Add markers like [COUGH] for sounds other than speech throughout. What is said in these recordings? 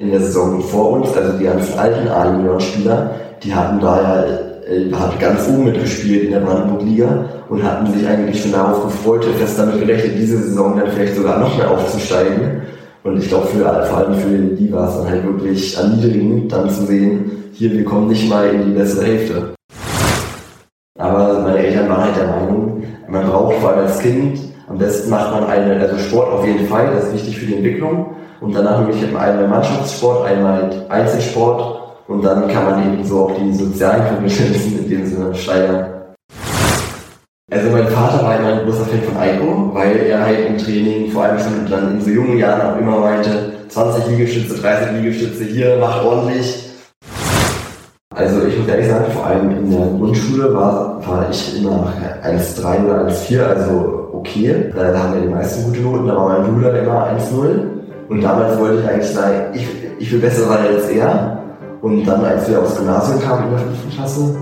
in der Saison vor uns, also die ganzen alten A-Junioren-Spieler, die hatten da ja äh, hat ganz oben mitgespielt in der Brandenburg-Liga und hatten sich eigentlich schon darauf gefreut, fest damit gerechnet, diese Saison dann vielleicht sogar noch mehr aufzusteigen. Und ich glaube, für, vor allem für die war es dann halt wirklich erniedrigend, dann zu sehen, hier, wir kommen nicht mal in die bessere Hälfte. Aber meine Eltern waren halt der Meinung, man braucht vor allem als Kind, am besten macht man eine, also Sport auf jeden Fall, das ist wichtig für die Entwicklung. Und danach möchte ich einmal Mannschaftssport, einmal Einzelsport und dann kann man eben so auch die sozialen Kompetenzen in dem Sinne steigern. Also mein Vater war immer ein großer Fan von Eiko, weil er halt im Training, vor allem schon dann in so jungen Jahren auch immer meinte, 20 Liegestütze, 30 Liegestütze hier, macht ordentlich. Also ich muss ehrlich sagen, vor allem in der Grundschule war, war ich immer 1,3 oder 1,4, also okay. Da haben wir die meisten gute Noten, da war mein Bruder immer 1,0. Und damals wollte ich eigentlich sagen, ich, ich will besser sein als er. Und dann, als wir aufs Gymnasium kamen in der fünften Klasse,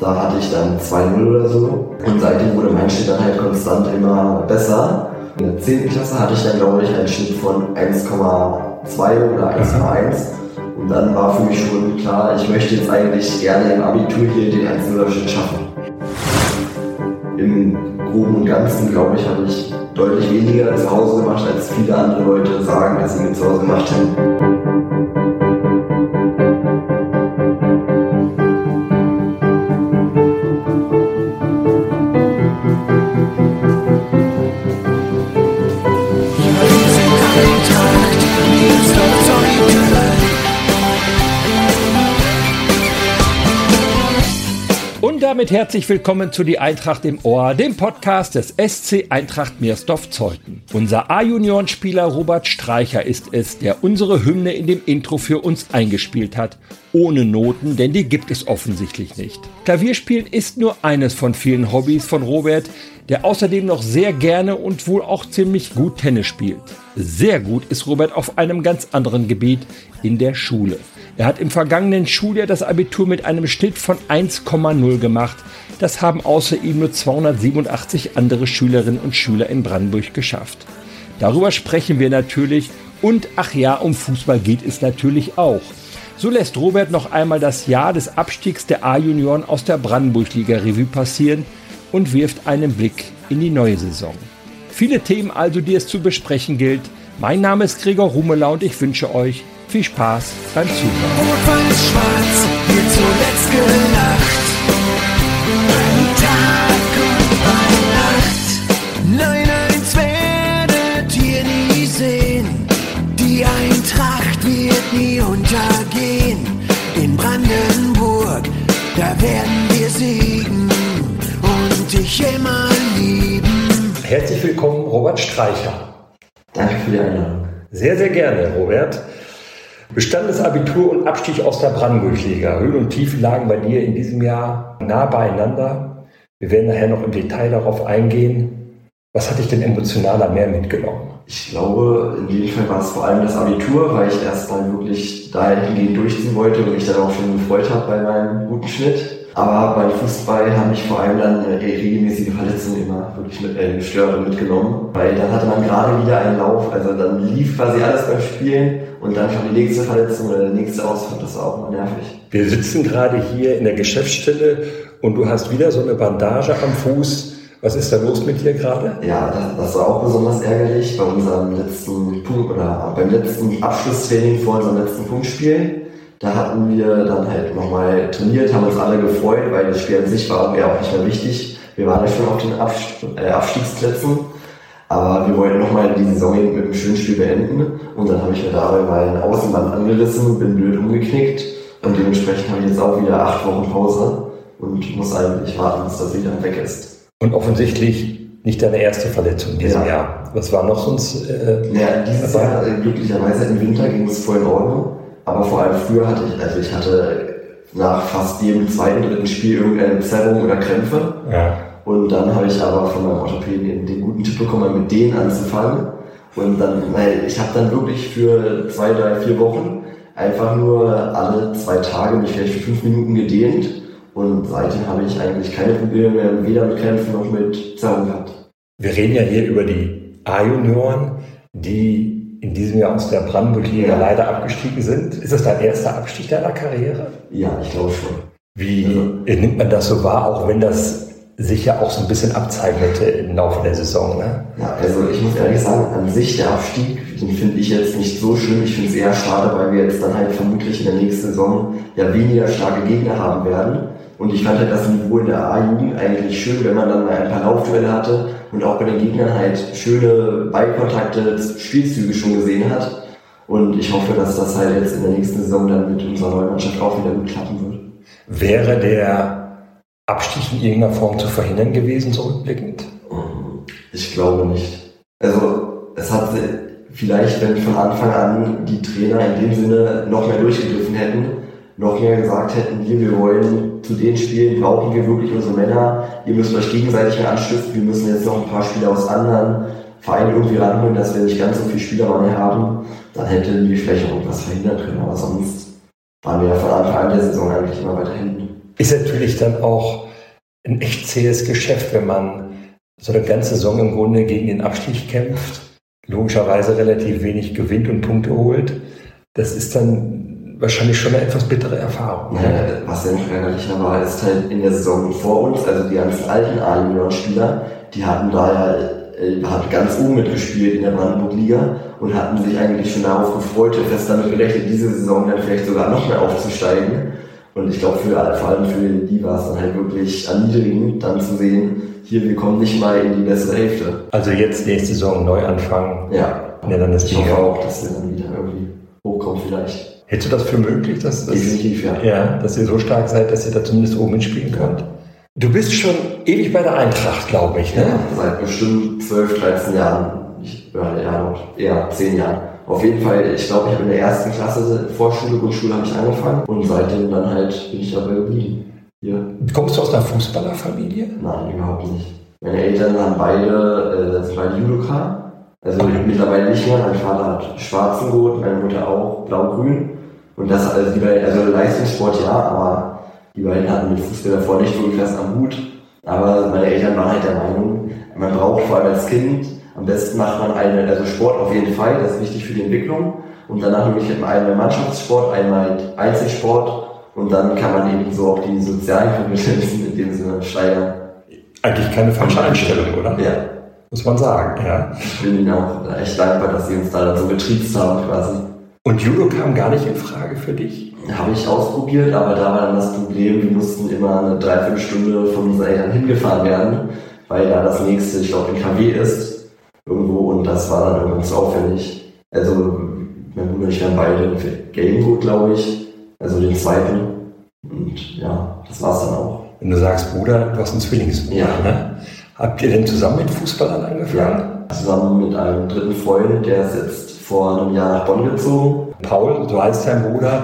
da hatte ich dann 2-0 oder so. Und seitdem wurde mein Schnitt dann halt konstant immer besser. In der 10. Klasse hatte ich dann, glaube ich, einen Schnitt von 1,2 oder 1,1. Und dann war für mich schon klar, ich möchte jetzt eigentlich gerne im Abitur hier den 1 Schnitt schaffen. Im Groben und Ganzen, glaube ich, habe ich deutlich weniger zu Hause gemacht, als viele andere Leute sagen, dass sie zu Hause gemacht haben. Damit herzlich willkommen zu Die Eintracht im Ohr, dem Podcast des SC Eintracht Meersdorf-Zeuthen. Unser A-Junioren-Spieler Robert Streicher ist es, der unsere Hymne in dem Intro für uns eingespielt hat. Ohne Noten, denn die gibt es offensichtlich nicht. Klavierspielen ist nur eines von vielen Hobbys von Robert, der außerdem noch sehr gerne und wohl auch ziemlich gut Tennis spielt. Sehr gut ist Robert auf einem ganz anderen Gebiet, in der Schule. Er hat im vergangenen Schuljahr das Abitur mit einem Schnitt von 1,0 gemacht. Das haben außer ihm nur 287 andere Schülerinnen und Schüler in Brandenburg geschafft. Darüber sprechen wir natürlich und ach ja, um Fußball geht es natürlich auch. So lässt Robert noch einmal das Jahr des Abstiegs der A-Junioren aus der Brandenburg-Liga Revue passieren und wirft einen Blick in die neue Saison. Viele Themen also, die es zu besprechen gilt. Mein Name ist Gregor Rumela und ich wünsche euch viel Spaß beim Zuhören. Rot-Weiß-Schwarz wird zuletzt gelacht. Ein Tag und eine Nacht. Nein, eins werdet ihr nie sehen. Die Eintracht wird nie untergehen. In Brandenburg, da werden wir siegen und dich immer lieben. Herzlich willkommen, Robert Streicher. Danke für die Einladung. Sehr, sehr gerne, Robert. Bestandes Abitur und Abstieg aus der Brandenburg-Liga. Höhen und Tiefen lagen bei dir in diesem Jahr nah beieinander. Wir werden nachher noch im Detail darauf eingehen. Was hat dich denn emotionaler mehr mitgenommen? Ich glaube, in jedem Fall war es vor allem das Abitur, weil ich erst mal wirklich dahingehend durchziehen wollte und mich dann auch schon gefreut habe bei meinem guten Schnitt. Aber beim Fußball habe ich vor allem dann äh, regelmäßige Verletzungen immer wirklich mit, äh, gestört und mitgenommen. Weil dann hatte man gerade wieder einen Lauf, also dann lief quasi alles beim Spielen und dann kam die nächste Verletzung oder der nächste Ausfall, das war auch mal nervig. Wir sitzen gerade hier in der Geschäftsstelle und du hast wieder so eine Bandage am Fuß. Was ist da los mit dir gerade? Ja, das, das, war auch besonders ärgerlich bei unserem letzten Punkt oder beim letzten Abschlusstraining vor unserem letzten Punktspiel. Da hatten wir dann halt nochmal trainiert, haben uns alle gefreut, weil das Spiel an sich war ja auch nicht mehr wichtig. Wir waren ja schon auf den äh, Abstiegsplätzen aber wir wollten nochmal die Saison mit einem schönen Spiel beenden. Und dann habe ich mir dabei mein Außenband angerissen, bin blöd umgeknickt. Und dementsprechend habe ich jetzt auch wieder acht Wochen Pause und muss eigentlich warten, bis das wieder weg ist. Und offensichtlich nicht deine erste Verletzung in diesem ja. Jahr. Was war noch sonst? Äh, ja, dieses Jahr äh, glücklicherweise im Winter ging es voll in Ordnung. Aber vor allem früher hatte ich, also ich hatte nach fast jedem zweiten, dritten Spiel irgendeine Zerrung oder Krämpfe. Ja. Und dann habe ich aber von meinem Orthopäden den guten Tipp bekommen, mit denen anzufangen. Und dann, weil ich habe dann wirklich für zwei, drei, vier Wochen einfach nur alle zwei Tage mich vielleicht für fünf Minuten gedehnt. Und seitdem habe ich eigentlich keine Probleme mehr, weder mit Krämpfen noch mit Zerrung gehabt. Wir reden ja hier über die A-Junioren, die in diesem Jahr aus der Brandenburg-Liga ja. leider abgestiegen sind. Ist das dein erster Abstieg deiner Karriere? Ja, ich glaube schon. Wie also, nimmt man das so wahr, auch wenn das sich ja auch so ein bisschen abzeichnete im Laufe der Saison, ne? Ja, also ich muss ehrlich sagen, an sich der Abstieg, den finde ich jetzt nicht so schlimm. Ich finde es eher schade, weil wir jetzt dann halt vermutlich in der nächsten Saison ja weniger starke Gegner haben werden. Und ich fand halt das Niveau in der A-Jugend eigentlich schön, wenn man dann mal ein paar Laufduelle hatte und auch bei den Gegnern halt schöne Ballkontakte, Spielzüge schon gesehen hat. Und ich hoffe, dass das halt jetzt in der nächsten Saison dann mit unserer neuen Mannschaft auch wieder gut klappen wird. Wäre der Abstieg in irgendeiner Form zu verhindern gewesen, zurückblickend? Ich glaube nicht. Also es hat vielleicht, wenn von Anfang an die Trainer in dem Sinne noch mehr durchgegriffen hätten, noch mehr gesagt hätten, hier, wir wollen zu den Spielen, brauchen wir wirklich unsere Männer, ihr müsst euch gegenseitig mehr anstiften, wir müssen jetzt noch ein paar Spieler aus anderen Vereinen irgendwie ranholen, dass wir nicht ganz so viele Spieler mehr haben, dann hätten wir vielleicht auch irgendwas verhindern können, aber sonst waren wir ja von Anfang an der Saison eigentlich immer weiter hinten. Ist natürlich dann auch ein echt zähes Geschäft, wenn man so eine ganze Saison im Grunde gegen den Abstieg kämpft, logischerweise relativ wenig gewinnt und Punkte holt. Das ist dann wahrscheinlich schon eine etwas bittere Erfahrung. Ja, was denn ärgerlicher war, ist halt in der Saison vor uns, also die ganzen alten A-Junioren-Spieler, die hatten da ja äh, hat ganz oben mitgespielt in der Brandenburg-Liga und hatten sich eigentlich schon darauf gefreut, fest damit gerechnet, diese Saison dann vielleicht sogar noch mehr aufzusteigen. Und ich glaube, vor allem für die war es dann halt wirklich erniedrigend, dann zu sehen, hier, wir kommen nicht mal in die bessere Hälfte. Also jetzt nächste Saison neu anfangen. Ja. Ja, dann ist ich hoffe auch, dass wir dann wieder irgendwie hochkommen vielleicht. Hättest du das für möglich, dass, dass, Definitiv, ja. ja. dass ihr so stark seid, dass ihr da zumindest oben mitspielen könnt? Du bist schon ewig bei der Eintracht, glaube ich, ne? Ja, seit bestimmt 12, 13 Jahren. Ich, ja, eher 10 Jahren. Auf jeden Fall, ich glaube, ich habe in der ersten Klasse Vorschule, Grundschule habe ich angefangen und seitdem dann halt bin ich dabei geblieben. Hier. Kommst du aus einer Fußballerfamilie? Nein, überhaupt nicht. Meine Eltern haben beide, äh, beide Judoka. Also mittlerweile nicht mehr. Mein Vater hat schwarzen Gurt, meine Mutter auch blau-grün. Und das, also die beiden, also Leistungssport ja, aber die beiden hatten mit Fußball davor nicht wirklich was am Hut. Aber meine Eltern waren halt der Meinung, man braucht vor allem als Kind am besten macht man einen, also Sport auf jeden Fall, das ist wichtig für die Entwicklung. Und danach nämlich einmal Mannschaftssport, einmal Einzelsport und dann kann man eben so auch die sozialen Kompetenzen in dem Sinne steigern. Eigentlich keine falsche Einstellung, oder? Ja. Muss man sagen, ja. Ich bin Ihnen auch echt dankbar, dass Sie uns da so getriezt haben quasi. Und Judo kam gar nicht in Frage für dich? Habe ich ausprobiert, aber da war dann das Problem, wir mussten immer eine Dreiviertelstunde von unseren Eltern hingefahren werden, weil da das nächste, ich glaube, in KW ist irgendwo und das war dann irgendwann zu aufwendig. Also, mein Bruder und ich haben beide Gameboot, glaube ich, also den zweiten. Und ja, das war's dann auch. Wenn du sagst Bruder, du hast einen Zwillingsbruder, ja. ne? Habt ihr denn zusammen mit Fußballern angefangen? Ja, zusammen mit einem dritten Freund, der ist jetzt vor einem Jahr nach Bonn gezogen. Paul, so heißt dein Bruder,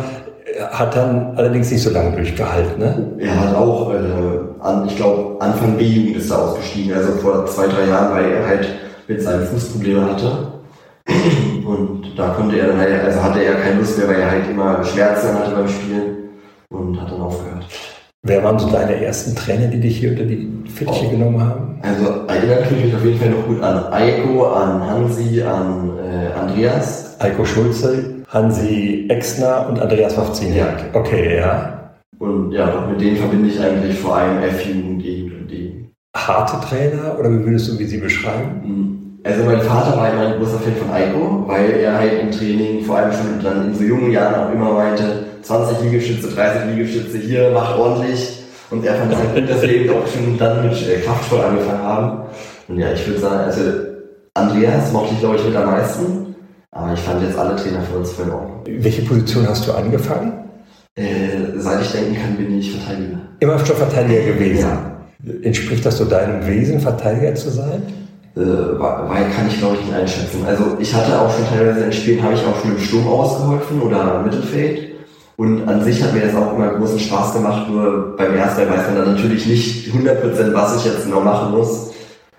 hat dann allerdings nicht so lange durchgehalten, ne? Er hat auch, äh, an, ich glaube, Anfang B-Jugend ist er ausgestiegen, also vor zwei, drei Jahren, weil er halt mit seinen Fußproblemen hatte. [CLEARS THROAT] Und da konnte er dann halt, also hatte er keine Lust mehr, weil er halt immer Schmerzen hatte beim Spielen und hat dann aufgehört. Wer waren so deine ersten Trainer, die dich hier unter die Fittiche oh. genommen haben? Also erinnert mich auf jeden Fall noch gut an Eiko, an Hansi, an äh, Andreas. Eiko Schulze, Hansi Exner und Andreas Wawziniak. Ja. Okay, ja. Und ja, doch mit denen verbinde ich eigentlich vor allem F-Jugend, und D. Harte Trainer oder wie würdest du wie sie beschreiben? Hm. Also mein Vater war immer ein großer Fan von Eiko, weil er halt im Training vor allem schon dann in so jungen Jahren auch immer meinte, 20 Liegestütze, 30 Liegestütze hier, macht ordentlich. Und er fand es halt gut, dass wir eben auch schon dann mit äh, Kraftsport angefangen haben. Und ja, ich würde sagen, also Andreas mochte ich glaube ich mit am meisten, aber ich fand jetzt alle Trainer für uns voll in Ordnung. Welche Position hast du angefangen? Äh, seit ich denken kann, bin ich Verteidiger. Immer schon Verteidiger gewesen? Ja. Entspricht das so deinem Wesen, Verteidiger zu sein? äh, weil kann ich glaube ich nicht einschätzen. Also ich hatte auch schon teilweise in Spielen, habe ich auch schon im Sturm ausgeholfen oder im Mittelfeld. Und an sich hat mir das auch immer großen Spaß gemacht, nur beim ersten weiß man dann natürlich nicht 100% was ich jetzt genau machen muss.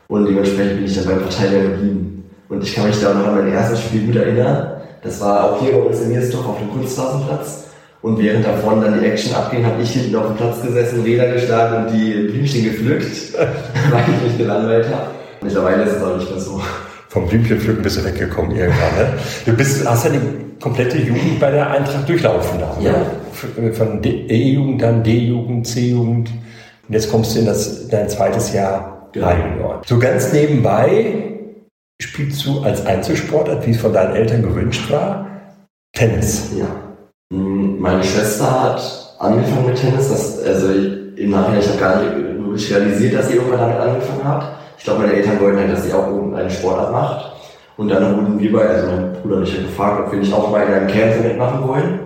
Und dementsprechend bin ich dann beim Verteidiger geblieben. Und ich kann mich da noch an mein erstes Spiel gut erinnern. Das war auch hier bei uns in Miersdorf auf dem Kunstrasenplatz. Und während davon dann die Action abging, habe ich hinten auf dem Platz gesessen, Räder geschlagen und die Blümchen gepflückt, [LAUGHS] weil ich mich gelangweilt habe. Mittlerweile ist es auch nicht mehr so. Vom Blümchenpflücken bist du weggekommen irgendwann. Ne? Du bist, hast ja die komplette Jugend bei der Eintracht durchlaufen da. Ja. Ne? Von E-Jugend, dann D-Jugend, C-Jugend. Und jetzt kommst du in das, dein zweites Jahr Genau. A-Junior. So ganz nebenbei spielst du als Einzelsportart, wie es von deinen Eltern gewünscht war, Tennis. Ja. Mm, Meine Schwester hat angefangen mit Tennis, das, also im Nachhinein, ich habe gar nicht realisiert, dass sie irgendwann damit angefangen hat. Ich glaube, meine Eltern wollten halt, dass sie auch irgendeine Sportart macht. Und dann wurden wir bei, also mein Bruder und ich haben gefragt, ob wir nicht auch mal in einem Camp mitmachen wollen.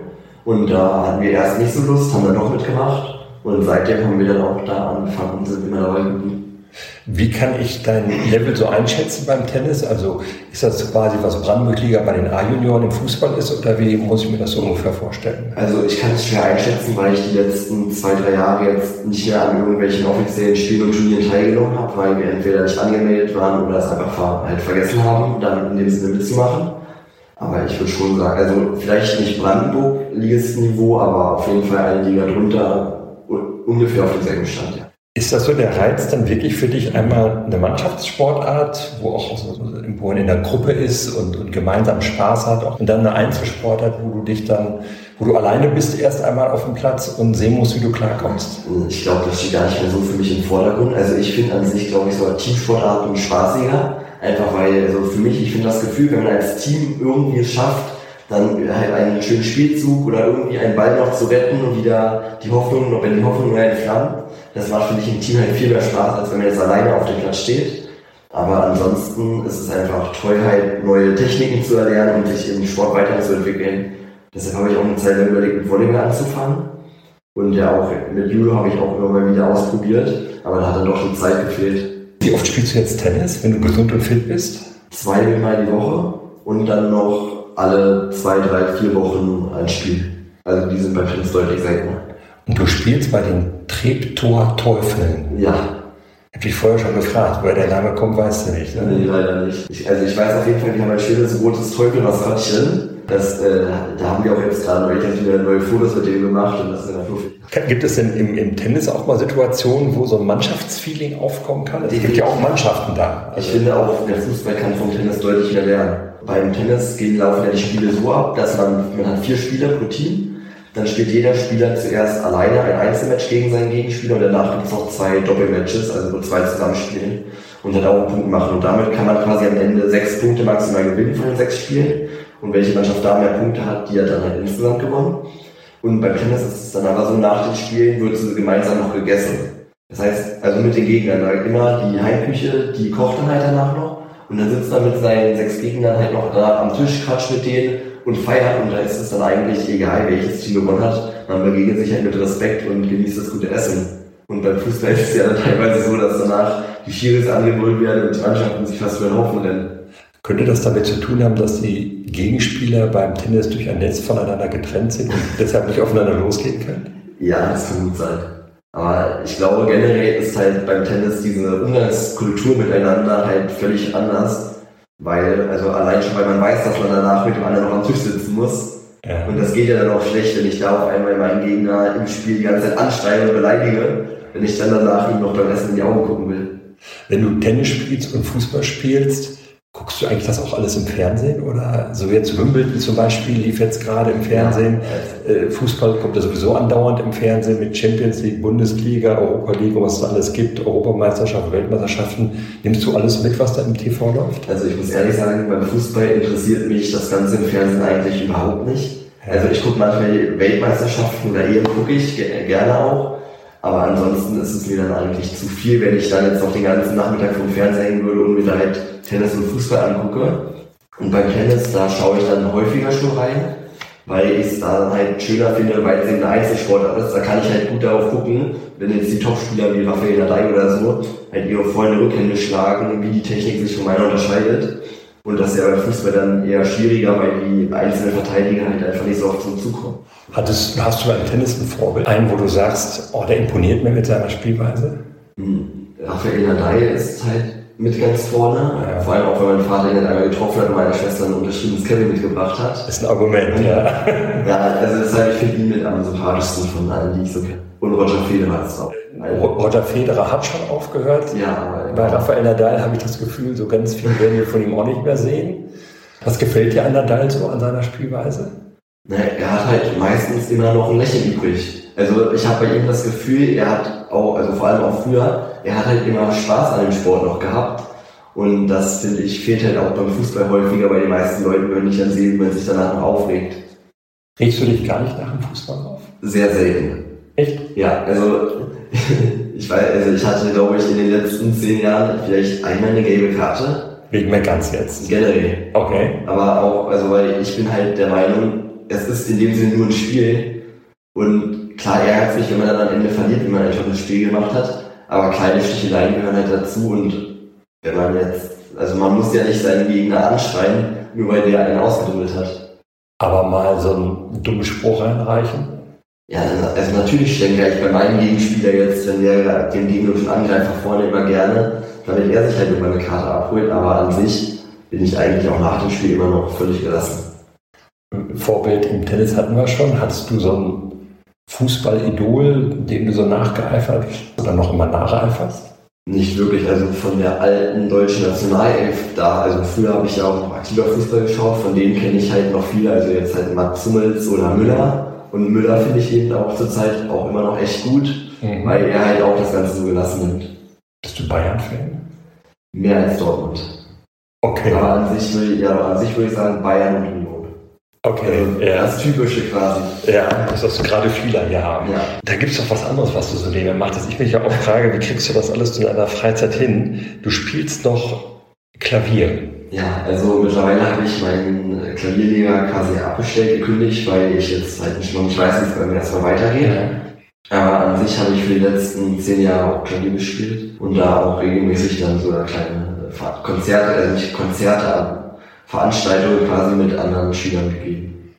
Und da hatten wir erst nicht so Lust, haben dann doch mitgemacht. Und seitdem haben wir dann auch da angefangen und sind immer dabei geblieben. Wie kann ich dein Level so einschätzen beim Tennis? Also ist das quasi, was Brandenburg-Liga bei den A-Junioren im Fußball ist oder wie muss ich mir das so ungefähr vorstellen? Also ich kann es schwer einschätzen, weil ich die letzten zwei, drei Jahre jetzt nicht mehr an irgendwelchen offiziellen Spielen und Turnieren teilgenommen habe, weil wir entweder nicht angemeldet waren oder es einfach halt vergessen haben, dann in dem Sinne mitzumachen. Aber ich würde schon sagen, also vielleicht nicht Brandenburg-Ligistenniveau, aber auf jeden Fall eine Liga drunter, ungefähr auf demselben Stand, ja. Ist das so der Reiz dann wirklich für dich einmal eine Mannschaftssportart, wo auch so, wo man in der Gruppe ist und, und gemeinsam Spaß hat und dann eine Einzelsportart, wo du dich dann, wo du alleine bist erst einmal auf dem Platz und sehen musst, wie du klarkommst? Ich glaube, das steht gar nicht mehr so für mich im Vordergrund. Also ich finde an sich, glaube ich, so Teamsportarten spaßiger. Einfach weil, also für mich, ich finde das Gefühl, wenn man als Team irgendwie es schafft, dann halt einen schönen Spielzug oder irgendwie einen Ball noch zu retten und wieder die Hoffnung, wenn die Hoffnung nur entflammt, das macht, finde ich, im Team halt viel mehr Spaß, als wenn man jetzt alleine auf dem Platz steht. Aber ansonsten ist es einfach toll, halt neue Techniken zu erlernen und sich im Sport weiterzuentwickeln. Deshalb habe ich auch eine Zeit lang überlegt, mit Volleyball anzufangen. Und ja, auch mit Judo habe ich auch immer mal wieder ausprobiert, aber da hat dann doch die Zeit gefehlt. Wie oft spielst du jetzt Tennis, wenn du gesund und fit bist? Zweimal die Woche und dann noch alle zwei, drei, vier Wochen ein Spiel. Also die sind beim Tennis deutlich seltener. Und du spielst bei den Treptower Teufeln. Ja, Hab dich vorher schon gefragt, woher der Name kommt, weißt du nicht. Ne? nee, leider nicht. Ich, also ich weiß auf jeden Fall, die haben ein schönes rotes Teufelmaskottchen. Das, äh, da haben wir auch jetzt gerade neulich wieder neue Fotos mit dem gemacht und das ist immer fluffig. Gibt es denn im, im Tennis auch mal Situationen, wo so ein Mannschaftsfeeling aufkommen kann? Es gibt ja auch Mannschaften da. Ich finde auch, der Fußball kann vom Tennis deutlich mehr lernen. Beim Tennis gehen laufen ja die Spiele so ab, dass man, man hat vier Spieler pro Team. Dann spielt jeder Spieler zuerst alleine ein Einzelmatch gegen seinen Gegenspieler und danach gibt es noch zwei Doppelmatches, also wo zwei zusammenspielen und dann auch einen Punkt machen. Und damit kann man quasi am Ende sechs Punkte maximal gewinnen von den sechs Spielen. Und welche Mannschaft da mehr Punkte hat, die hat dann halt insgesamt gewonnen. Und beim Tennis ist es dann aber so, nach den Spielen wird so gemeinsam noch gegessen. Das heißt, also mit den Gegnern, da immer die Heimküche, die kocht dann halt danach noch. Und dann sitzt er mit seinen sechs Gegnern halt noch da am Tisch, quatscht mit denen und feiert. Und da ist es dann eigentlich egal, welches Team gewonnen hat. Man begegnet sich halt mit Respekt und genießt das gute Essen. Und beim Fußball ist es ja dann teilweise so, dass danach die Schiris angebrüllt werden und die Mannschaften sich fast den Haufen rennen. Könnte das damit zu tun haben, dass die Gegenspieler beim Tennis durch ein Netz voneinander getrennt sind und [LAUGHS] deshalb nicht aufeinander losgehen können? Ja, das kann gut sein. Aber ich glaube, generell ist halt beim Tennis diese Umgangskultur miteinander halt völlig anders. Weil, also allein schon, weil man weiß, dass man danach mit dem anderen noch am Tisch sitzen muss. Ja. Und das geht ja dann auch schlecht, wenn ich da auf einmal meinen Gegner im Spiel die ganze Zeit anschreie und beleidige, wenn ich dann danach ihm noch beim Essen in die Augen gucken will. Wenn du Tennis spielst und Fußball spielst, guckst du eigentlich das auch alles im Fernsehen? Oder so jetzt Wimbledon zum Beispiel lief jetzt gerade im Fernsehen. Äh, Fußball kommt ja sowieso andauernd im Fernsehen mit Champions League, Bundesliga, Europa League was es alles gibt, Europameisterschaften, Weltmeisterschaften. Nimmst du alles mit, was da im TV läuft? Also ich muss ehrlich sagen, beim Fußball interessiert mich das Ganze im Fernsehen eigentlich überhaupt nicht. Also ich gucke manchmal Weltmeisterschaften oder EM gucke ich ge- gerne auch. Aber ansonsten ist es mir dann eigentlich zu viel, wenn ich dann jetzt noch den ganzen Nachmittag vom Fernseher hängen würde und mir da halt Tennis und Fußball angucke. Und beim Tennis, da schaue ich dann häufiger schon rein, weil ich es da dann halt schöner finde, weil es eben eine Einzelsportart ist. Da kann ich halt gut darauf gucken, wenn jetzt die Topspieler wie Rafael Nadal oder so halt ihre vollen Rückhände schlagen, wie die Technik sich von meiner unterscheidet. Und das ist ja beim Fußball dann eher schwieriger, weil die einzelnen Verteidiger halt einfach nicht so oft zum Zug kommen. Hattest, hast du beim Tennis ein Vorbild? Einen, wo du sagst, oh, der imponiert mir mit seiner Spielweise? Hm. Rafael Nadal ist halt mit ganz vorne. Ja. Vor allem auch, weil mein Vater ihn dann einmal getroffen hat und meine Schwester ein unterschriebenes Kevin mitgebracht hat. Ist ein Argument, ja. [LAUGHS] Ja, also deshalb, ich finde ihn mit am sympathischsten von allen, die ich so kenne. Und Roger Federer ist auch. Roger Federer hat schon aufgehört. Ja, Bei Rafael Nadal habe ich das Gefühl, so ganz viel werden wir von ihm auch nicht mehr sehen. Was gefällt dir an Nadal so an seiner Spielweise? Naja, er hat halt meistens immer noch ein Lächeln übrig. Also ich habe bei ihm das Gefühl, er hat auch, also vor allem auch früher, er hat halt immer Spaß an dem Sport noch gehabt. Und das, finde ich, fehlt halt auch beim Fußball häufiger bei den meisten Leuten, wenn ich dann sehe, wie man sich danach noch aufregt. Regst du dich gar nicht nach dem Fußball auf? Sehr selten. Echt? Ja, also [LAUGHS] ich weiß, also ich hatte, glaube ich, in den letzten zehn Jahren vielleicht einmal eine gelbe Karte. Wegen Meckerns jetzt. Generell. Okay. Aber auch, also weil ich bin halt der Meinung, es ist in dem Sinne nur ein Spiel. Und klar ärgert sich, wenn man dann am Ende verliert, wenn man einfach das Spiel gemacht hat. Aber kleine Sticheleien gehören halt dazu und wenn man jetzt, also man muss ja nicht seinen Gegner anschreien, nur weil der einen ausgeduldet hat. Aber mal so einen dummen Spruch reinreichen? Ja, also natürlich denke ich bei meinem Gegenspieler jetzt, wenn der den gegnerischen Angreifer vorne immer gerne, damit er sich halt immer eine Karte abholt, aber an sich bin ich eigentlich auch nach dem Spiel immer noch völlig gelassen. Vorbild im Tennis hatten wir schon. Hattest du so ein Fußballidol, dem du so nachgeeifert oder noch immer nacheiferst? Nicht wirklich, also von der alten deutschen Nationalelf da, also früher habe ich ja auch noch aktiver Fußball geschaut, von denen kenne ich halt noch viele, also jetzt halt Mats Hummels oder Müller. Und Müller finde ich eben auch zurzeit auch immer noch echt gut, mhm. weil er halt auch das Ganze so gelassen nimmt. Bist du Bayern-Fan? Mehr als Dortmund. Okay. Aber an sich, würde, ja, an sich würde ich sagen Bayern und. Okay, also ja. Das Typische quasi. Ja, das du gerade vieler ja. ja. Da gibt es doch was anderes, was du so nebenher machst. Dass ich mich ja auch frage, wie kriegst du das alles in deiner Freizeit hin? Du spielst doch Klavier. Ja, also mittlerweile habe ich meinen Klavierlehrer quasi abgestellt, gekündigt, weil ich jetzt halt nicht, noch nicht weiß, wie es bei mir erstmal weitergeht. Ja. Aber an sich habe ich für die letzten zehn Jahre auch Klavier gespielt und da auch regelmäßig dann so kleine Konzerte, also nicht Konzerte, Veranstaltungen quasi mit anderen Schülern gegeben.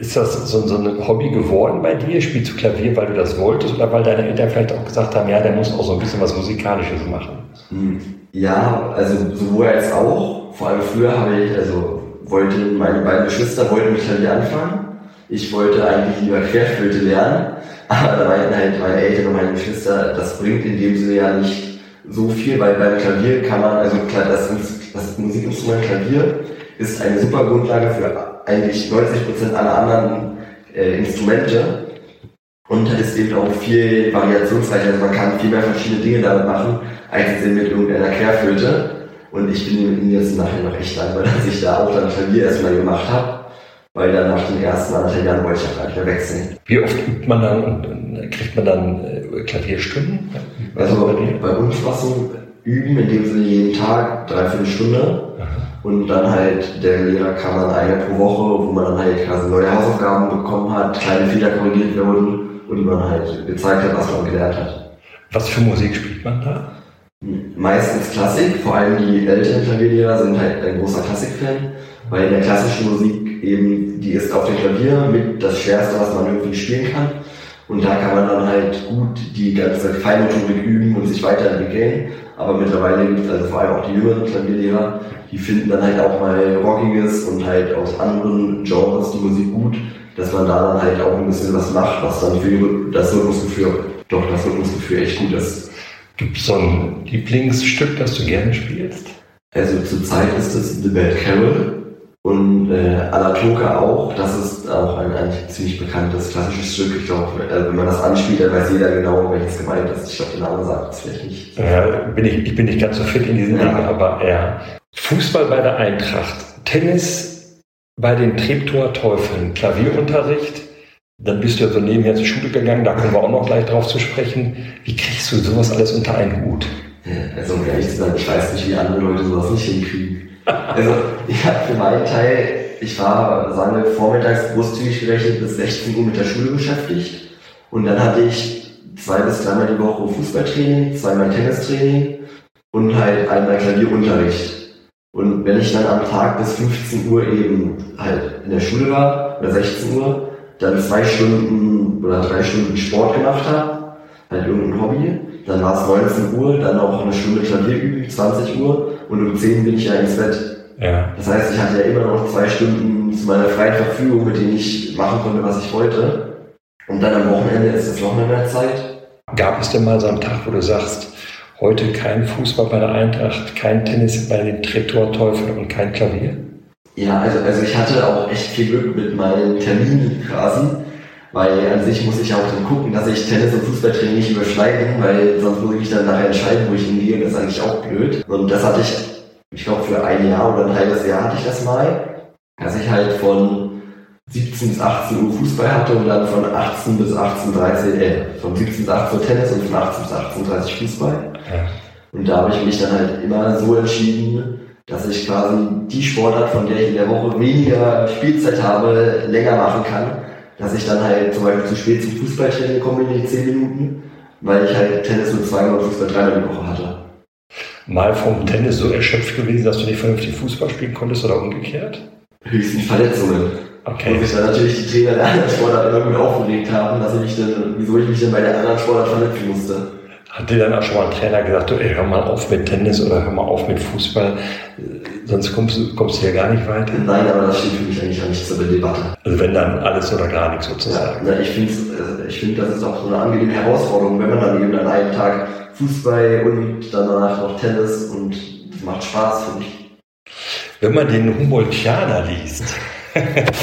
Ist das so, so ein Hobby geworden bei dir? Spielst du Klavier, weil du das wolltest oder weil deine Eltern vielleicht auch gesagt haben, ja, der muss auch so ein bisschen was Musikalisches machen? Hm. Ja, also sowohl als auch. Vor allem früher habe ich, also wollte meine beiden Geschwister wollten mit Klavier anfangen. Ich wollte eigentlich lieber Querflöte lernen, [LAUGHS] aber da meinten halt meine Eltern und meine Geschwister, das bringt in dem Sinne ja nicht so viel, weil beim Klavier kann man, also klar, das, das Musikinstrument Klavier ist eine super Grundlage für eigentlich 90% aller anderen äh, Instrumente und ist eben auch viel variationsreicher. Also man kann viel mehr verschiedene Dinge damit machen, als mit irgendeiner Querflöte. Und ich bin ihm jetzt nachher noch echt dankbar, dass ich da auch dann Klavier erstmal gemacht habe, weil dann nach den ersten anderthalb Jahren wollte ich auch gar nicht mehr wechseln. Wie oft übt man dann und kriegt man dann äh, Klavierstunden? Also bei uns war so üben, in dem Sinne jeden Tag, dreiviertel Stunde. Und dann halt, der Lehrer kam dann eine pro Woche, wo man dann halt quasi neue Hausaufgaben bekommen hat, kleine Fehler korrigiert wurden und man halt gezeigt hat, was man gelernt hat. Was für Musik spielt man da? Meistens Klassik, vor allem die älteren Klavierlehrer sind halt ein großer Klassikfan, weil in der klassischen Musik eben, die ist auf dem Klavier mit das Schwerste, was man irgendwie spielen kann. Und da kann man dann halt gut die ganze Feinmotorik üben und sich weiterentwickeln. Aber mittlerweile gibt es also vor allem auch die jüngeren Klavierlehrer, die finden dann halt auch mal Rockiges und halt aus anderen Genres die Musik gut, dass man da dann halt auch ein bisschen was macht, was dann für das Rhythmusgefühl, doch das Rhythmusgefühl echt gut ist. Gibt es so ein Lieblingsstück, das du gerne spielst? Also zurzeit ist es The Bad Carol und äh, Anatoka auch. Das ist auch ein, ein ziemlich bekanntes klassisches Stück. Ich glaube, äh, wenn man das anspielt, dann weiß jeder genau, welches gemeint ist. Ich glaube, der Name sagt es vielleicht nicht. Ja, bin ich, ich bin nicht ganz so fit in diesen ja. Dingen, aber ja. Fußball bei der Eintracht, Tennis bei den Treptower Teufeln, Klavierunterricht. Dann bist du ja so nebenher zur Schule gegangen, da kommen wir auch noch gleich drauf zu sprechen. Wie kriegst du sowas alles unter einen Hut? Also um ehrlich zu sein, ich weiß nicht, wie andere Leute sowas nicht hinkriegen. Also ich habe für meinen Teil, ich war, sagen wir, vormittags großzügig gerechnet bis 16 Uhr mit der Schule beschäftigt. Und dann hatte ich zwei bis dreimal die Woche Fußballtraining, zweimal Tennistraining und halt einmal Klavierunterricht. Und wenn ich dann am Tag bis 15 Uhr eben halt in der Schule war, oder 16 Uhr, dann zwei Stunden oder drei Stunden Sport gemacht habe, halt irgendein Hobby, dann war es 19 Uhr, dann auch eine Stunde Klavier üben, 20 Uhr und um 10 bin ich ja ins Bett. Ja. Das heißt, ich hatte ja immer noch zwei Stunden zu meiner freien Verfügung, mit denen ich machen konnte, was ich wollte. Und dann am Wochenende ist es noch mehr Zeit. Gab es denn mal so einen Tag, wo du sagst, heute kein Fußball bei der Eintracht, kein Tennis bei den Trettorteufeln und kein Klavier? Ja, also, also ich hatte auch echt viel Glück mit meinen Terminen quasi, weil an sich muss ich auch dann gucken, dass ich Tennis- und Fußballtraining nicht überschneiden, weil sonst muss ich mich dann nachher entscheiden, wo ich hingehe, das ist eigentlich auch blöd. Und das hatte ich, ich glaube für ein Jahr oder ein halbes Jahr hatte ich das mal, dass ich halt von 17 bis 18 Uhr Fußball hatte und dann von 18 bis 18.30 äh, von 17 bis 18 Uhr Tennis und von 18 bis 18.30 Uhr Fußball. Und da habe ich mich dann halt immer so entschieden, dass ich quasi die Sportart, von der ich in der Woche weniger Spielzeit habe, länger machen kann. Dass ich dann halt zum Beispiel zu spät zum Fußballtraining komme in die 10 Minuten, weil ich halt Tennis nur zweimal und Fußball dreimal die Woche hatte. Mal vom Tennis so erschöpft gewesen, dass du nicht vernünftig Fußball spielen konntest oder umgekehrt? Höchstens Verletzungen. Okay. Und sich dann natürlich die Trainer der anderen Sportart gut aufgeregt haben, dass ich mich dann, wieso ich mich dann bei der anderen Sportart verletzen musste. Hat dir dann auch schon mal ein Trainer gesagt, ey, hör mal auf mit Tennis oder hör mal auf mit Fußball, sonst kommst du, kommst du ja gar nicht weiter? Nein, aber das steht für mich eigentlich auch nicht zur Debatte. Also wenn dann alles oder gar nichts sozusagen. Ja, ich finde, äh, ich find, das ist auch so eine angenehme Herausforderung, wenn man dann eben an einem Tag Fußball und danach noch Tennis und das macht Spaß, finde ich. Wenn man den Humboldtianer liest, [LAUGHS]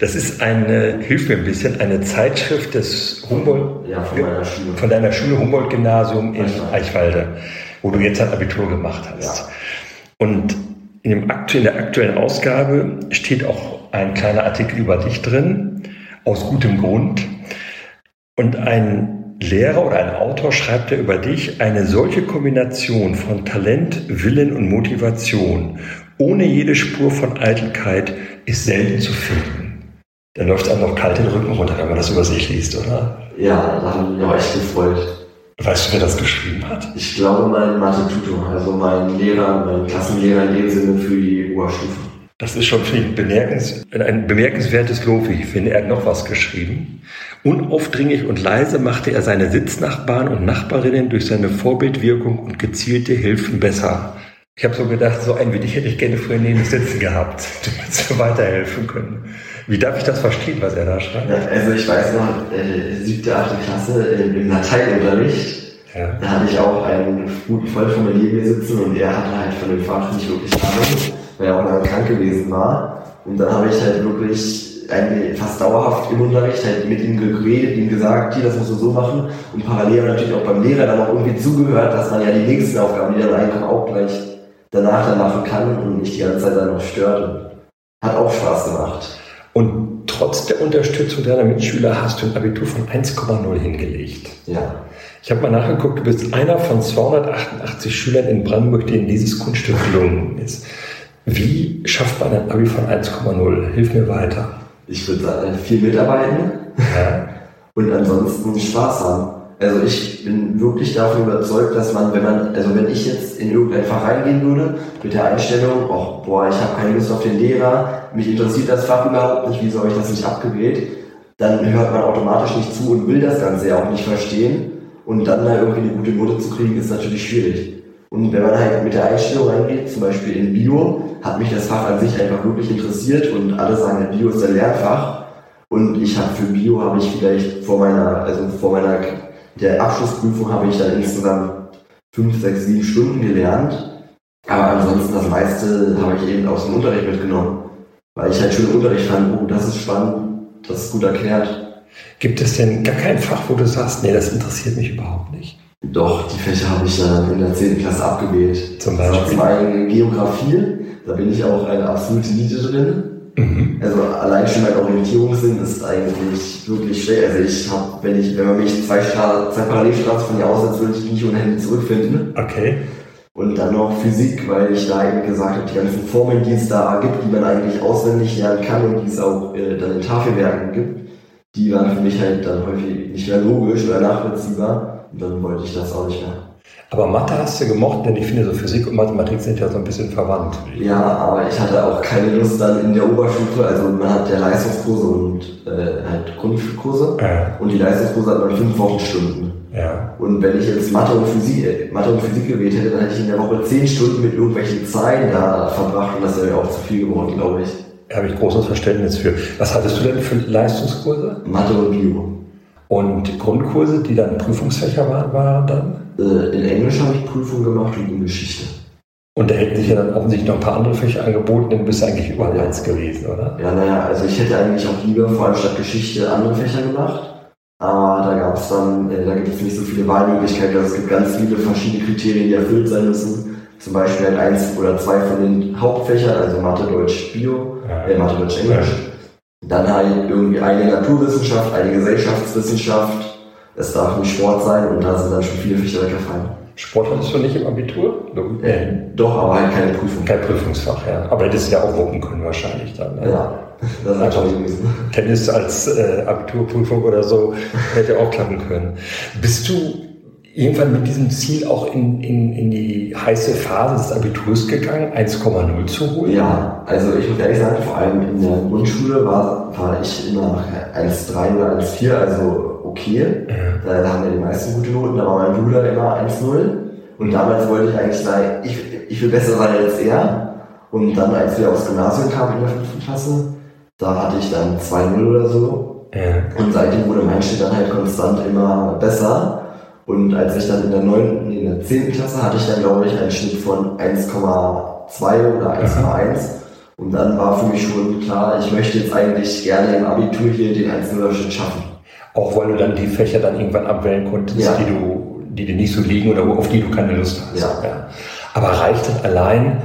Das ist eine, hilf mir ein bisschen, eine Zeitschrift des Humboldt, ja, von, meiner Schule. von deiner Schule Humboldt-Gymnasium in Eichwalde. Wo du jetzt ein Abitur gemacht hast. Ja. Und in, dem aktu in der aktuellen Ausgabe steht auch ein kleiner Artikel über dich drin, aus gutem Grund. Und ein Lehrer oder ein Autor schreibt ja über dich, eine solche Kombination von Talent, Willen und Motivation ohne jede Spur von Eitelkeit ist selten zu finden. Da läuft einem noch kalt den Rücken runter, wenn man das über sich liest, oder? Ja, da haben wir echt gefreut. Weißt du, wer das geschrieben hat? Ich glaube, mein Mathe-Tutor, also mein Lehrer, mein Klassenlehrer in dem Sinne für die Oberstufe. Das ist schon ein, bemerkens, ein bemerkenswertes Lob, ich finde. Er hat noch was geschrieben. Unaufdringlich und leise machte er seine Sitznachbarn und Nachbarinnen durch seine Vorbildwirkung und gezielte Hilfen besser. Ich habe so gedacht, so ein wie dich hätte ich gerne früher neben Sitzen gehabt, [LAUGHS] damit sie weiterhelfen können. Wie darf ich das verstehen, was er da schreibt? Also ich weiß noch, äh, siebte, achte Klasse im Lateinunterricht, ja. da hatte ich auch einen guten Freund von mir neben mir sitzen und er hatte halt von dem Fach nicht wirklich Ahnung, weil er auch lange krank gewesen war. Und dann habe ich halt wirklich fast dauerhaft im Unterricht halt mit ihm geredet, ihm gesagt, hier, das musst du so machen. Und parallel natürlich auch beim Lehrer dann auch irgendwie zugehört, dass man ja die nächsten Aufgaben, die dann reinkommen, auch gleich danach dann machen kann und nicht die ganze Zeit dann noch stört. Hat auch Spaß gemacht. Und trotz der Unterstützung deiner Mitschüler hast du ein Abitur von 1,0 hingelegt. Ja. Ich habe mal nachgeguckt, du bist einer von 288 Schülern in Brandenburg, denen dieses Kunststück gelungen ist. Wie schafft man ein Abi von 1,0? Hilf mir weiter. Ich würde sagen, viel mitarbeiten ja. und ansonsten Spaß haben. Also ich bin wirklich davon überzeugt, dass man, wenn man, also wenn ich jetzt in irgendein Fach reingehen würde, mit der Einstellung, oh, boah, ich habe keine Lust auf den Lehrer, mich interessiert das Fach überhaupt nicht, wieso habe ich das nicht abgewählt, dann hört man automatisch nicht zu und will das Ganze ja auch nicht verstehen. Und dann da irgendwie eine gute Note zu kriegen, ist natürlich schwierig. Und wenn man halt mit der Einstellung reingeht, zum Beispiel in Bio, hat mich das Fach an sich einfach wirklich interessiert und alle sagen, Bio ist ein Lernfach. Und ich habe für Bio habe ich vielleicht vor meiner, also vor meiner der Abschlussprüfung habe ich dann insgesamt fünf, sechs, sieben Stunden gelernt. Aber ansonsten das meiste habe ich eben aus dem Unterricht mitgenommen. Weil ich halt schon im Unterricht fand, oh, das ist spannend, das ist gut erklärt. Gibt es denn gar kein Fach, wo du sagst, nee, das interessiert mich überhaupt nicht? Doch, die Fächer habe ich dann in der 10. Klasse abgewählt. Zum Beispiel? Zum einen Geografie, da bin ich auch eine absolute Niete drin. Mhm. Also allein schon mein Orientierungssinn ist eigentlich wirklich schwer. Also ich habe, wenn ich, wenn man mich zwei, Stra zwei Parallelstraßen von hier aus, würde ich nicht ohne Handy zurückfinden. Okay. Und dann noch Physik, weil ich da eben gesagt habe, die ganzen Formeln, die es da gibt, die man eigentlich auswendig lernen kann und die es auch äh, dann in Tafelwerken gibt, die waren für mich halt dann häufig nicht mehr logisch oder nachvollziehbar. Und dann wollte ich das auch nicht mehr. Aber Mathe hast du gemocht, denn ich finde, so Physik und Mathematik sind ja so ein bisschen verwandt. Ja, aber ich hatte auch keine Lust dann in der Oberstufe. Also man hat ja Leistungskurse und äh, halt Grundkurse. Ja. Und die Leistungskurse hat man fünf Wochenstunden. Ja. Und wenn ich jetzt Mathe und Physik, äh, Mathe und Physik gewählt hätte, dann hätte ich in der Woche zehn Stunden mit irgendwelchen Zahlen da verbracht und das wäre ja auch zu viel geworden, glaube ich. Da habe ich großes Verständnis für. Was hattest du denn für Leistungskurse? Mathe und Bio. Und Grundkurse, die dann Prüfungsfächer waren, waren dann? Äh, in Englisch habe ich Prüfungen gemacht und in Geschichte. Und da hätten sich ja dann offensichtlich noch ein paar andere Fächer angeboten, dann bist du eigentlich überall ja. eins gewesen, oder? Ja, naja, also ich hätte eigentlich auch lieber vor allem statt Geschichte andere Fächer gemacht. Aber da gab es dann, äh, da gibt es nicht so viele Wahlmöglichkeiten. Also es gibt ganz viele verschiedene Kriterien, die erfüllt sein müssen. Zum Beispiel halt eins oder zwei von den Hauptfächern, also Mathe, Deutsch, Bio, ja. äh, Mathe, Deutsch, Englisch. Ja. Dann halt irgendwie eine Naturwissenschaft, eine Gesellschaftswissenschaft. Es darf nicht Sport sein und da sind dann schon viele Fächer weggefallen. Sport hattest du nicht im Abitur? Äh, doch, aber halt keine Prüfung. Kein Prüfungsfach, ja. Aber hättest du ja auch wuppen können wahrscheinlich dann. Ne? Ja, das ist einfach gewesen. Tennis als äh, Abiturprüfung oder so hätte auch klappen können. Bist du irgendwann mit diesem Ziel auch in, in, in die heiße Phase des Abiturs gegangen, 1,0 zu holen? Ja, also ich muss ehrlich sagen, vor allem in der Grundschule war, war ich immer 1,3 oder 1,4, also okay. Ja. Da haben ja die meisten gute Noten, da war mein Bruder immer 1-0. Und damals wollte ich eigentlich sagen, ich, ich will besser sein als er. Und dann, als wir aufs Gymnasium kamen in der fünften Klasse, da hatte ich dann 2-0 oder so. Ja. Und seitdem wurde mein Schnitt dann halt konstant immer besser. Und als ich dann in der neunten, in der zehnten Klasse hatte ich dann, glaube ich, einen Schnitt von 1,2 oder 1,1. Und dann war für mich schon klar, ich möchte jetzt eigentlich gerne im Abitur hier den 1-0er Schnitt schaffen. Auch weil du dann die Fächer dann irgendwann abwählen konntest, ja. die du, die dir nicht so liegen oder auf die du keine Lust hast. Ja. ja. Aber reicht das allein,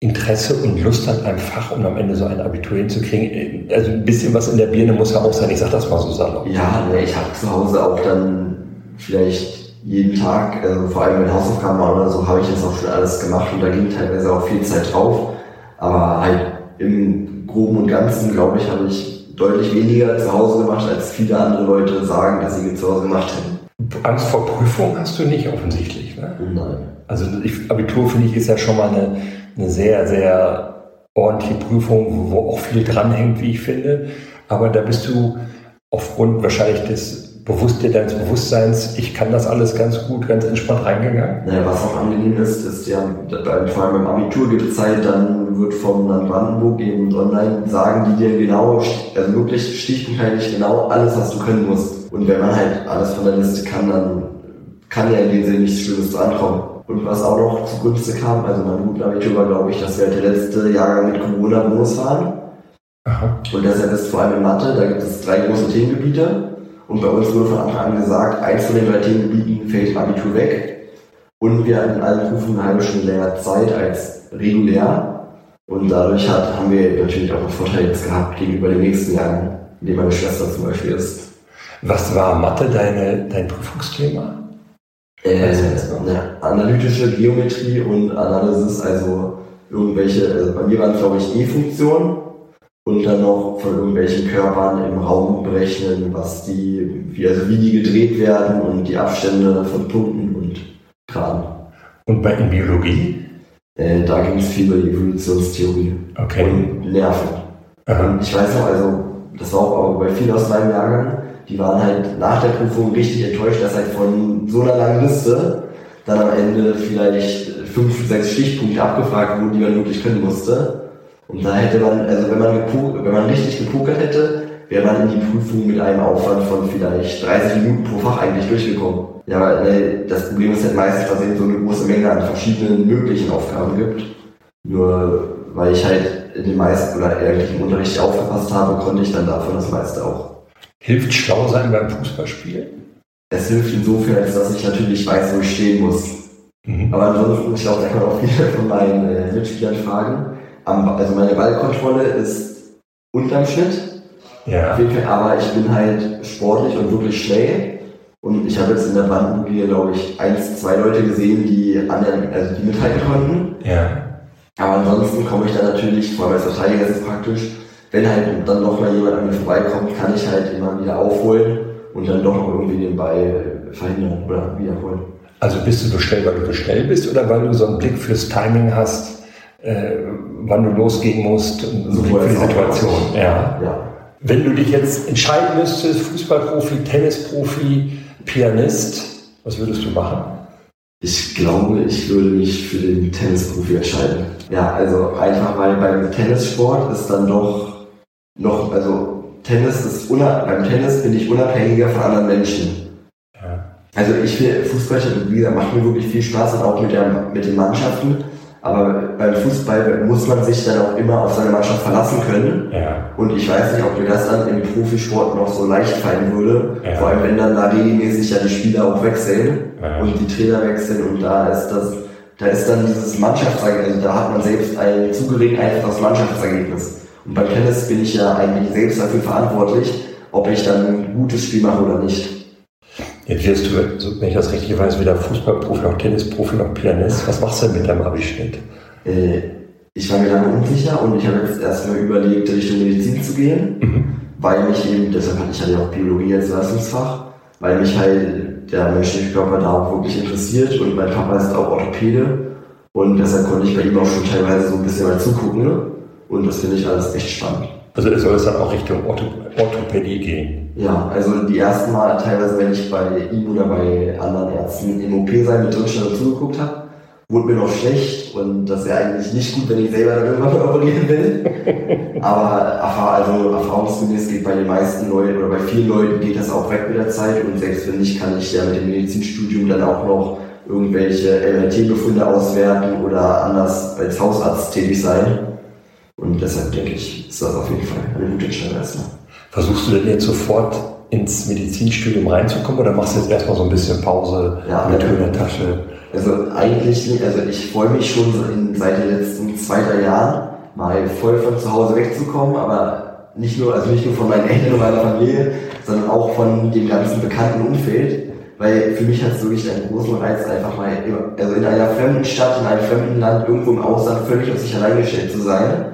Interesse und Lust an einem Fach, um am Ende so ein Abitur hinzukriegen? Also ein bisschen was in der Birne muss ja auch sein. Ich sag das mal so salopp. Ja, ne, ich habe zu Hause auch dann vielleicht jeden Tag, also vor allem mit Hausaufgaben oder so, habe ich das auch schon alles gemacht und da ging teilweise auch viel Zeit drauf. Aber halt im Groben und Ganzen, glaube ich, habe ich deutlich weniger zu Hause gemacht, als viele andere Leute sagen, dass sie zu Hause gemacht hätten. Angst vor Prüfung hast du nicht offensichtlich, ne? Nein. Also ich, Abitur finde ich ist ja schon mal eine, eine sehr, sehr ordentliche Prüfung, wo auch viel dranhängt, wie ich finde. Aber da bist du aufgrund wahrscheinlich des Bewusstsein deines Bewusstseins, ich kann das alles ganz gut, ganz entspannt reingegangen. Naja, was auch angenehm ist, ist ja, vor allem beim Abitur gibt es Zeit, dann wird vom Land Brandenburg eben online sagen die dir genau, also wirklich stichpunktteilig genau alles, was du können musst. Und wenn man halt alles von der Liste kann, dann kann ja in dem Sinne nichts Schlimmes drankommen. Und was auch noch zugunsten kam, also mein guten Abitur war, glaube ich, dass wir halt der letzte Jahrgang mit Corona-Bonus waren. Aha. Und deshalb ist vor allem in Mathe, da gibt es drei große Themengebiete. Und bei uns wurde von Anfang an gesagt, eins von den drei Themengebieten fällt im Abitur weg. Und wir hatten in allen Prüfungen eine halbe Stunde länger Zeit als regulär. Und dadurch hat, haben wir natürlich auch einen Vorteil jetzt gehabt gegenüber den nächsten Jahren, in dem meine Schwester zum Beispiel ist. Was war Mathe deine, dein Prüfungsthema? Äh, eine analytische Geometrie und Analysis, also irgendwelche, also bei mir waren es glaube ich E-Funktionen und dann noch von irgendwelchen Körpern im Raum berechnen, was die, wie, also wie die gedreht werden und die Abstände von Punkten und Graden. Und bei in Biologie? Äh, da ging es viel über die Evolutionstheorie okay. und Nerven. Und ich weiß noch, also das war auch bei vielen aus meinem Jahrgang, die waren halt nach der Prüfung richtig enttäuscht, dass halt von so einer langen Liste dann am Ende vielleicht fünf, sechs Stichpunkte abgefragt wurden, die man wirklich können musste. Und da hätte man, also wenn man, wenn man richtig gepokert hätte, wäre man in die Prüfung mit einem Aufwand von vielleicht 30 Minuten pro Fach eigentlich durchgekommen. Ja, weil das Problem ist halt meistens, dass es so eine große Menge an verschiedenen möglichen Aufgaben gibt. Nur weil ich halt in den meisten oder eigentlich im Unterricht aufgepasst habe, konnte ich dann davon das meiste auch. Hilft schlau sein beim Fußballspiel? Es hilft insofern, als dass ich natürlich weiß, wo ich stehen muss. Mhm. Aber ansonsten, ich glaube, da kann man auch [LAUGHS] viele von meinen äh, Mitspielern fragen also meine Ballkontrolle ist unterm Schnitt. Ja. Fall, aber ich bin halt sportlich und wirklich schnell. Und ich habe jetzt in der Brandenburg glaube ich, eins, zwei Leute gesehen, die anderen, also die mithalten konnten. Ja. Aber ansonsten komme ich dann natürlich, vor allem als Verteidiger ist es praktisch, wenn halt dann noch mal jemand an mir vorbeikommt, kann ich halt immer wieder aufholen und dann doch noch irgendwie den Ball verhindern oder wiederholen. Also bist du so schnell, weil du so schnell bist oder weil du so einen Blick fürs Timing hast, äh, wann du losgehen musst und so für die Situation. Ja. ja. Wenn du dich jetzt entscheiden müsstest, Fußballprofi, Tennisprofi, Pianist, was würdest du machen? Ich glaube, ich würde mich für den Tennisprofi entscheiden. Ja, also einfach weil beim Tennissport ist dann doch noch, also Tennis ist beim Tennis bin ich unabhängiger von anderen Menschen. Ja. Also ich will Fußball, wie gesagt, macht mir wirklich viel Spaß und auch mit, der, mit den Mannschaften. Aber beim Fußball muss man sich dann auch immer auf seine Mannschaft verlassen können. Ja. Und ich weiß nicht, ob mir das dann im Profisport noch so leicht fallen würde. Ja. Vor allem, wenn dann da regelmäßig ja die Spieler auch wechseln ja. und die Trainer wechseln und da ist das, da ist dann dieses Mannschaftsergebnis, also da hat man selbst ein zu gering einfaches Mannschaftsergebnis. Und beim Tennis bin ich ja eigentlich selbst dafür verantwortlich, ob ich dann ein gutes Spiel mache oder nicht. Jetzt wirst du, wenn ich das richtig weiß, weder Fußballprofi noch Tennisprofi noch Pianist. Was machst du denn mit deinem Abischnitt? Äh, ich war mir lange unsicher und ich habe jetzt erstmal überlegt, Richtung Medizin zu gehen, mhm. weil mich eben, deshalb hatte ich ja auch Biologie als Leistungsfach, weil mich halt der menschliche Körper da auch wirklich interessiert und mein Papa ist auch Orthopäde und deshalb konnte ich bei ihm auch schon teilweise so ein bisschen mal zugucken ne? und das finde ich alles echt spannend. Also soll es dann auch Richtung Ortho Orthopädie gehen? Ja, also die ersten Mal teilweise, wenn ich bei ihm oder bei anderen Ärzten im OP sein mit und zugeguckt habe, wurde mir noch schlecht und das wäre eigentlich nicht gut, wenn ich selber dann irgendwann [LAUGHS] operieren will. Aber also erfahrungsgemäß geht bei den meisten Leuten oder bei vielen Leuten geht das auch weg mit der Zeit und selbst wenn nicht, kann ich ja mit dem Medizinstudium dann auch noch irgendwelche LRT-Befunde auswerten oder anders als Hausarzt tätig sein. Und deshalb denke ich, ist das auf jeden Fall eine gute Entscheidung erstmal. Versuchst du denn jetzt sofort ins Medizinstudium reinzukommen oder machst du jetzt erstmal so ein bisschen Pause ja, mit in der Tasche? Also eigentlich nicht, also ich freue mich schon seit den letzten zwei, drei Jahren mal voll von zu Hause wegzukommen, aber nicht nur, also nicht nur von meinen Eltern und meiner Familie, sondern auch von dem ganzen bekannten Umfeld. Weil für mich hat es wirklich einen großen Reiz, einfach mal also in einer fremden Stadt, in einem fremden Land, irgendwo im Ausland völlig auf sich allein gestellt zu sein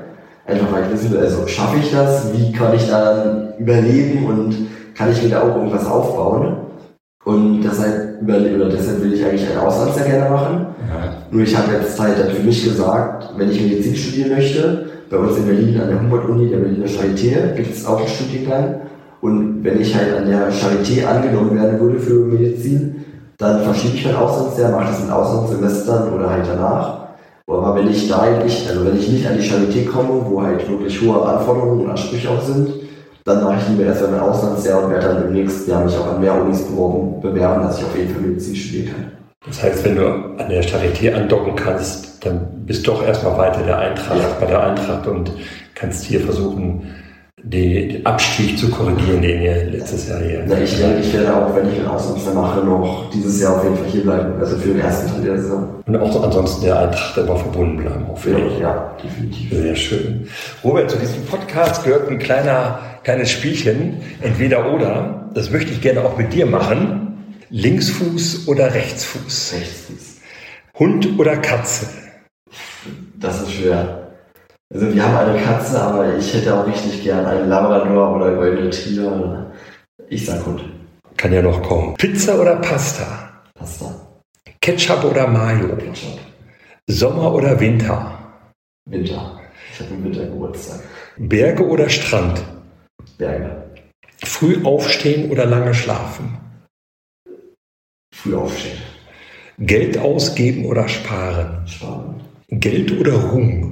einfach mal wissen will, also schaffe ich das, wie kann ich da dann überleben und kann ich mir da auch irgendwas aufbauen. Und deshalb, oder deshalb will ich eigentlich ein Auslandsjahr gerne machen. Ja. Nur ich habe jetzt halt dann für mich gesagt, wenn ich Medizin studieren möchte, bei uns in Berlin an der Humboldt-Uni, der Berliner Charité, gibt es auch einen Studiengang. Und wenn ich halt an der Charité angenommen werden würde für Medizin, dann verschiebe ich mein Auslandsjahr, mache das in Auslandssemestern oder halt danach. Aber wenn ich da nicht, also wenn ich nicht an die Charité komme, wo halt wirklich hohe Anforderungen und Ansprüche auch sind, dann mache ich lieber erst ein Auslandsjahr und werde dann im nächsten Jahr mich auch an mehr Unis beworben, bewerben, dass ich auf jeden Fall Medizin studieren kann. Das heißt, wenn du an der Charité andocken kannst, dann bist du doch erstmal weiter der Eintracht, ja. bei der Eintracht und kannst hier versuchen, den Abstieg zu korrigieren, den ihr letztes Jahr hier. Ja, ich denke, ich werde auch, wenn ich einen Auslandsjahr mache, noch dieses Jahr auf jeden Fall hier bleiben, also für den ersten Teil der Saison. Und auch so ansonsten der Eintracht immer verbunden bleiben, für ja, ja, definitiv. Sehr schön. Robert, zu diesem Podcast gehört ein kleiner, kleines Spielchen, entweder oder. Das möchte ich gerne auch mit dir machen. Linksfuß oder Rechtsfuß? Rechtsfuß. Hund oder Katze? Das ist schwer. Also wir haben eine Katze, aber ich hätte auch richtig gern einen Labrador oder Golden Retriever. Ich sag Hund. Kann ja noch kommen. Pizza oder Pasta? Pasta. Ketchup oder Mayo? Ketchup. Sommer oder Winter? Winter. Ich habe im Winter Geburtstag. Berge oder Strand? Berge. Früh aufstehen oder lange schlafen? Früh aufstehen. Geld ausgeben oder sparen? Sparen. Geld oder Ruhm?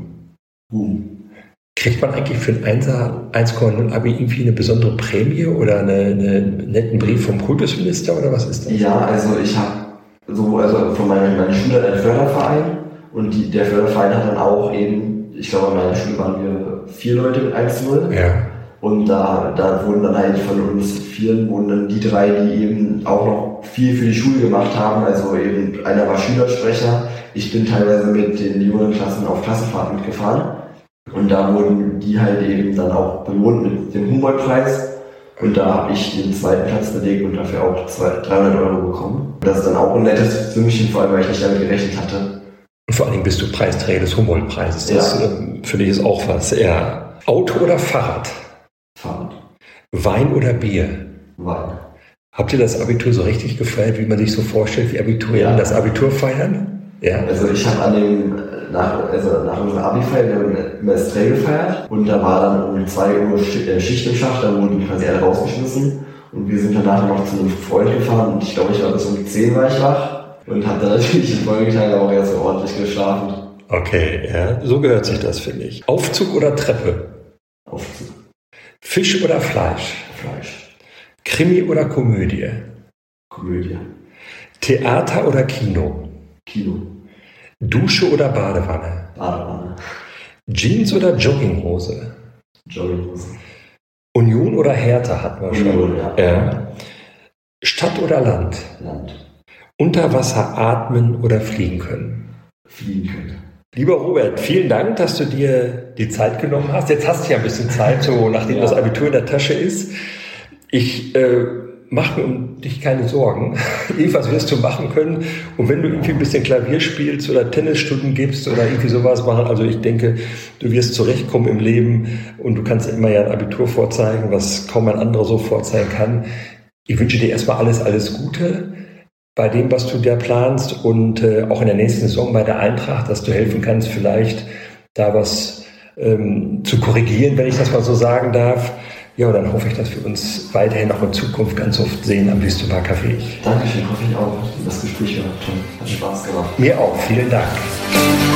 Boom. Kriegt man eigentlich für ein 1,0 Abi irgendwie eine besondere Prämie oder eine, einen netten Brief vom Kultusminister oder was ist das? Ja, also ich habe so, also von meiner, meiner Schule einen Förderverein und die, der Förderverein hat dann auch eben, ich glaube, an meiner Schule waren wir vier Leute mit 1-0. Ja. Und da, da wurden dann eigentlich von uns vier, wurden dann die drei, die eben auch noch viel für die Schule gemacht haben. Also eben einer war Schülersprecher. Ich bin teilweise mit den jüngeren Klassen auf Klassenfahrt mitgefahren. Und da wurden die halt eben dann auch belohnt mit dem Humboldt-Preis. Und da habe ich den zweiten Platz belegt und dafür auch 300 Euro bekommen. Das ist dann auch ein nettes Sümmchen, vor allem, weil ich nicht damit gerechnet hatte. Und vor allen Dingen bist du Preisträger des Humboldt-Preises. Das ja. äh, finde ich ist auch was. Ja. Auto oder Fahrrad? Fahrrad. Wein oder Bier? Wein. Habt ihr das Abitur so richtig gefeiert, wie man sich so vorstellt, wie Abiturienten ja. das Abitur feiern? Ja. Also ich habe an dem nach, also nach unserer Abi-Feier, wir haben immer Estrell gefeiert und da war dann um 2 Uhr äh, Schicht im Schacht, da wurden die quasi alle rausgeschmissen und wir sind dann nachher noch zu einem Freund gefahren und ich glaube, ich war bis um 10 war ich wach und habe dann [LAUGHS] natürlich die Folgetage auch erst so ordentlich geschlafen. Okay, ja, so gehört sich das, finde ich. Aufzug oder Treppe? Aufzug. Fisch oder Fleisch? Fleisch. Krimi oder Komödie? Komödie. Theater oder Kino? Kino. Dusche oder Badewanne? Badewanne. Jeans oder Jogginghose? Jogginghose. Union oder Hertha hatten wir schon. Union, ja. Ja. Stadt oder Land? Land. Unter Wasser atmen oder fliegen können? Fliegen können. Lieber Robert, vielen Dank, dass du dir die Zeit genommen hast. Jetzt hast du ja ein bisschen Zeit, so nachdem Ja. das Abitur in der Tasche ist. Ich äh, mache mir um dich keine Sorgen. [LAUGHS] Irgendwas wirst du machen können. Und wenn du irgendwie ein bisschen Klavier spielst oder Tennisstunden gibst oder irgendwie sowas machen, also ich denke, du wirst zurechtkommen im Leben und du kannst immer ja ein Abitur vorzeigen, was kaum ein anderer so vorzeigen kann. Ich wünsche dir erstmal alles, alles Gute bei dem, was du da planst und äh, auch in der nächsten Saison bei der Eintracht, dass du helfen kannst, vielleicht da was ähm, zu korrigieren, wenn ich das mal so sagen darf. Ja, und dann hoffe ich, dass wir uns weiterhin auch in Zukunft ganz oft sehen am Wüstenbar Café. Dankeschön, hoffe ich auch. Das Gespräch war toll. Hat Spaß gemacht. Mir auch, vielen Dank.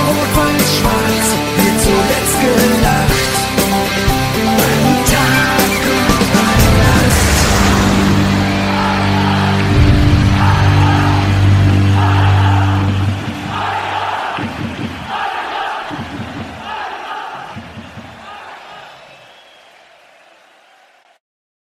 Rot-Weiß-Schwarz wird zuletzt gelacht.